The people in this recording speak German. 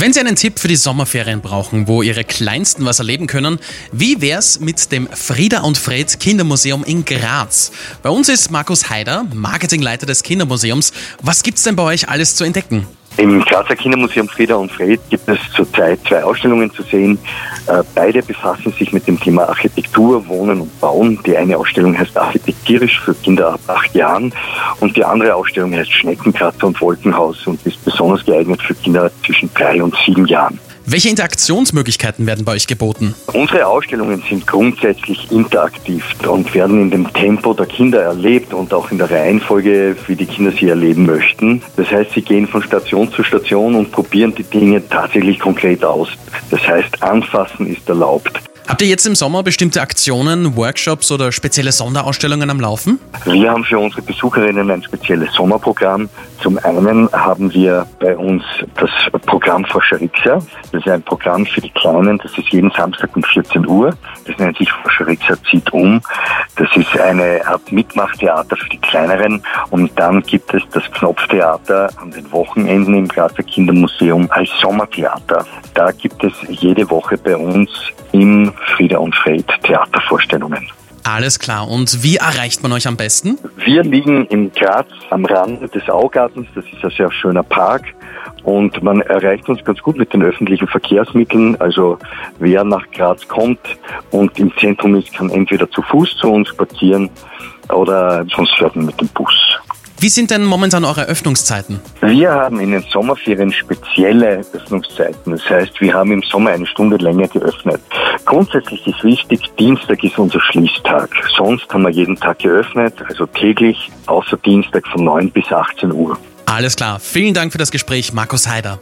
Wenn Sie einen Tipp für die Sommerferien brauchen, wo Ihre Kleinsten was erleben können, wie wär's mit dem Frieda und Fred Kindermuseum in Graz? Bei uns ist Markus Haider, Marketingleiter des Kindermuseums. Was gibt's denn bei euch alles zu entdecken? Im Grazer Kindermuseum Frieda und Fred gibt es zurzeit zwei Ausstellungen zu sehen. Äh, beide befassen sich mit dem Thema Architektur, Wohnen und Bauen. Die eine Ausstellung heißt Architektierisch für Kinder ab acht Jahren und die andere Ausstellung heißt Schneckenkratzer und Wolkenhaus und ist besonders geeignet für Kinder zwischen drei und sieben Jahren. Welche Interaktionsmöglichkeiten werden bei euch geboten? Unsere Ausstellungen sind grundsätzlich interaktiv und werden in dem Tempo der Kinder erlebt und auch in der Reihenfolge, wie die Kinder sie erleben möchten. Das heißt, sie gehen von Station zu Station und probieren die Dinge tatsächlich konkret aus. Das heißt, anfassen ist erlaubt. Habt ihr jetzt im Sommer bestimmte Aktionen, Workshops oder spezielle Sonderausstellungen am Laufen? Wir haben für unsere Besucherinnen ein spezielles Sommerprogramm. Zum einen haben wir bei uns das Programm Forscherixa. Das ist ein Programm für die Kleinen. Das ist jeden Samstag um 14 Uhr. Das nennt sich Forscherixa zieht um. Das ist eine Art Mitmachtheater für die Kleineren. Und dann gibt es das Knopftheater an den Wochenenden im Grazer Kindermuseum als Sommertheater. Da gibt es jede Woche bei uns im Frieda und Fred Theatervorstellungen. Alles klar. Und wie erreicht man euch am besten? Wir liegen in Graz am Rand des Augartens. Das ist ein sehr schöner Park. Und man erreicht uns ganz gut mit den öffentlichen Verkehrsmitteln. Also wer nach Graz kommt und im Zentrum ist, kann entweder zu Fuß zu uns spazieren oder sonst fährt man mit dem Bus. Wie sind denn momentan eure Öffnungszeiten? Wir haben in den Sommerferien spezielle Öffnungszeiten. Das heißt, wir haben im Sommer eine Stunde länger geöffnet. Grundsätzlich ist wichtig, Dienstag ist unser Schließtag. Sonst haben wir jeden Tag geöffnet, also täglich, außer Dienstag von 9 bis 18 Uhr. Alles klar. Vielen Dank für das Gespräch, Markus Heider.